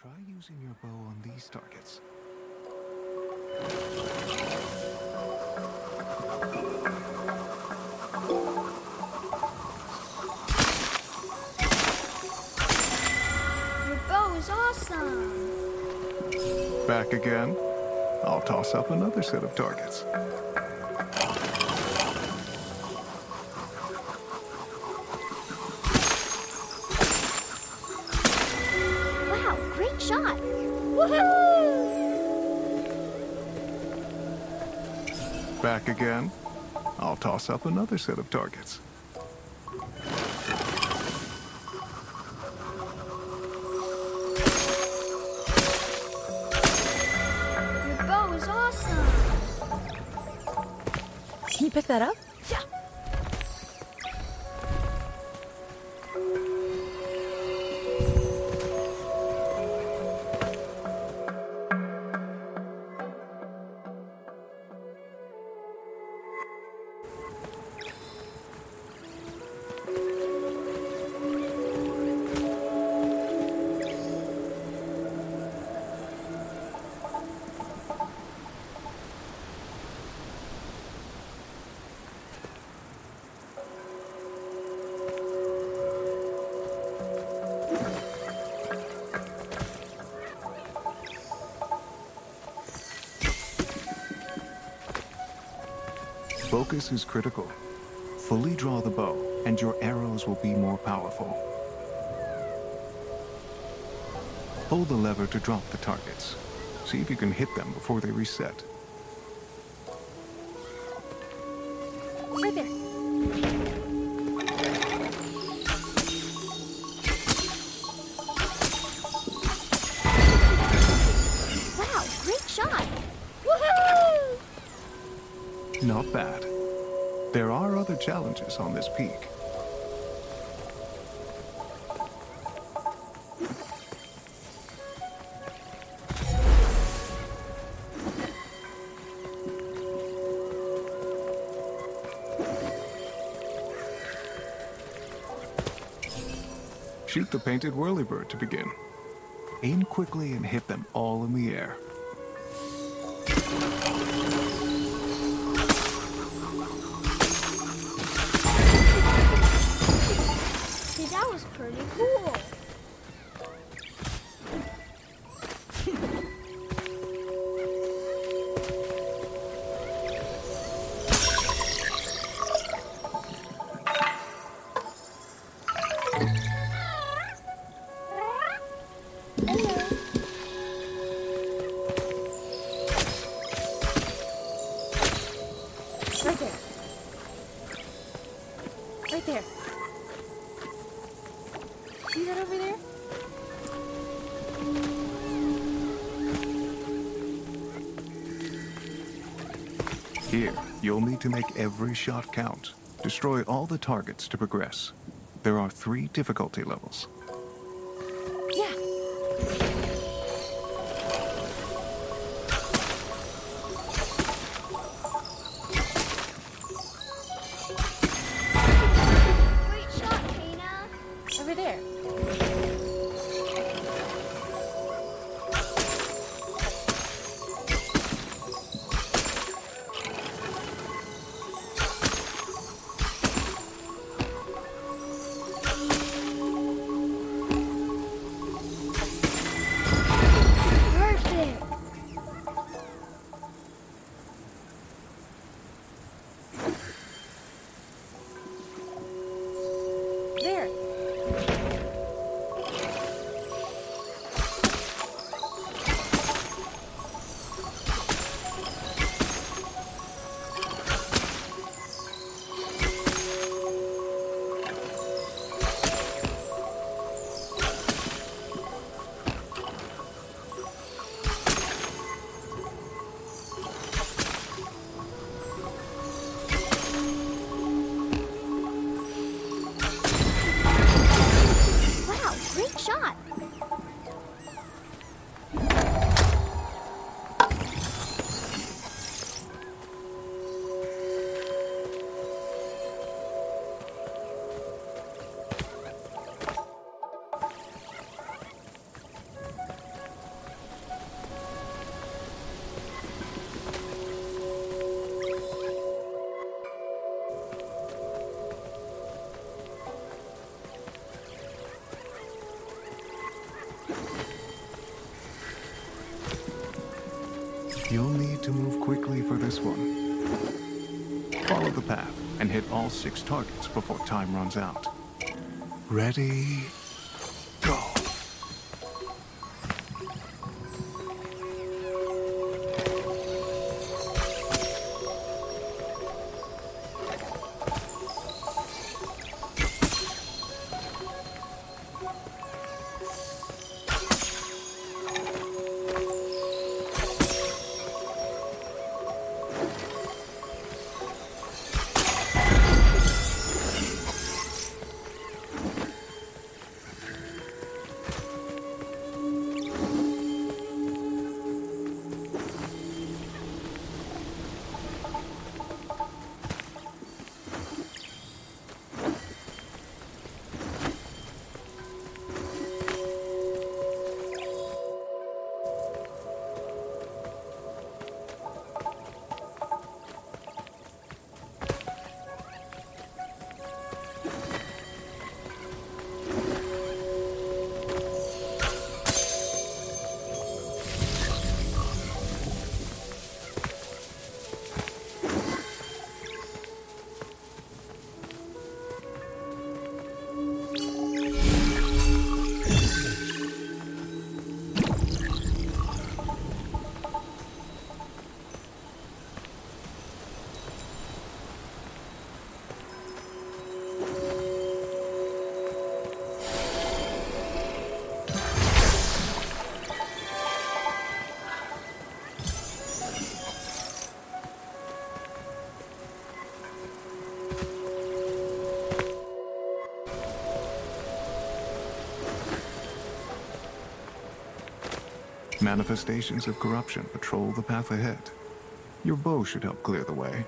Try using your bow on these targets. Your bow is awesome. Back again. I'll toss up another set of targets. Shot. Woohoo! Back again. I'll toss up another set of targets. Your bow is awesome. Can you pick that up? Focus is critical. Fully draw the bow, and your arrows will be more powerful. Pull the lever to drop the targets. See if you can hit them before they reset. Right there. Wow, great shot. Woohoo! Not bad. There are other challenges on this peak. Shoot the painted whirlybird to begin. Aim quickly and hit them all in the air. Over there? Here, you'll need to make every shot count. Destroy all the targets to progress. There are three difficulty levels. All six targets before time runs out. Ready, Manifestations of corruption patrol the path ahead. Your bow should help clear the way.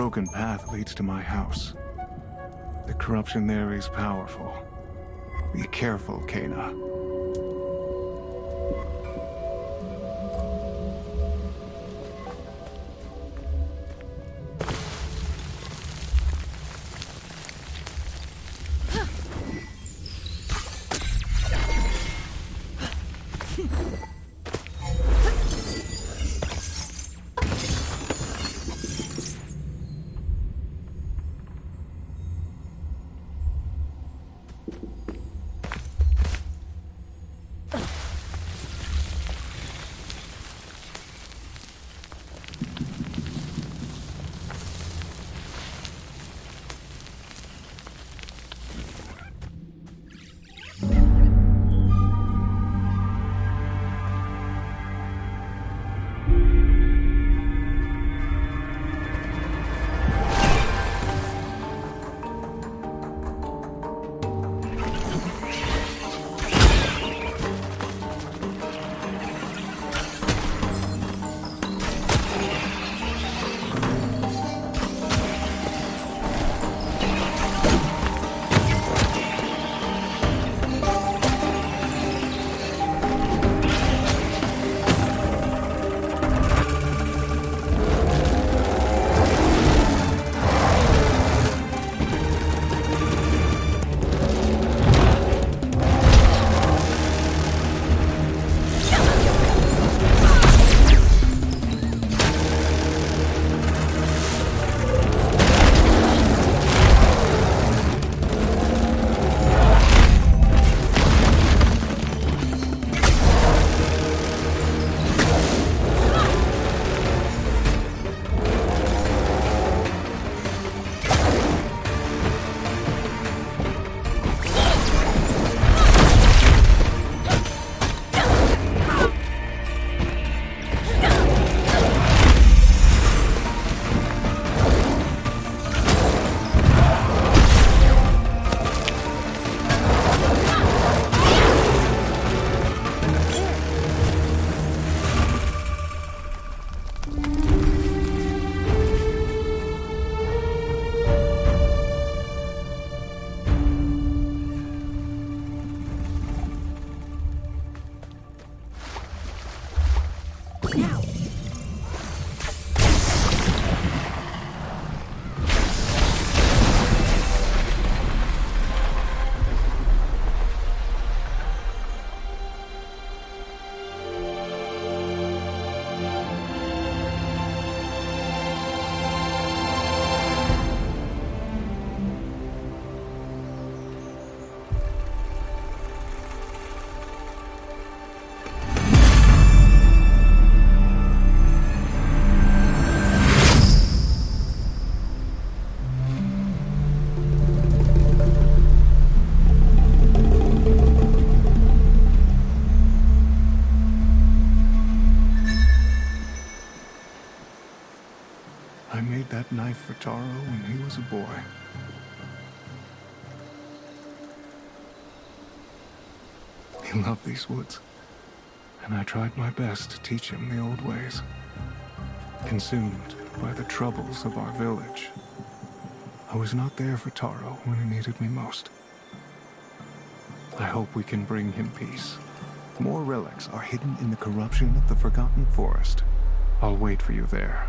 Broken path leads to my house. The corruption there is powerful. Be careful, Kena. Now. He loved these woods, and I tried my best to teach him the old ways. Consumed by the troubles of our village, I was not there for Taro when he needed me most. I hope we can bring him peace. More relics are hidden in the corruption of the Forgotten Forest. I'll wait for you there.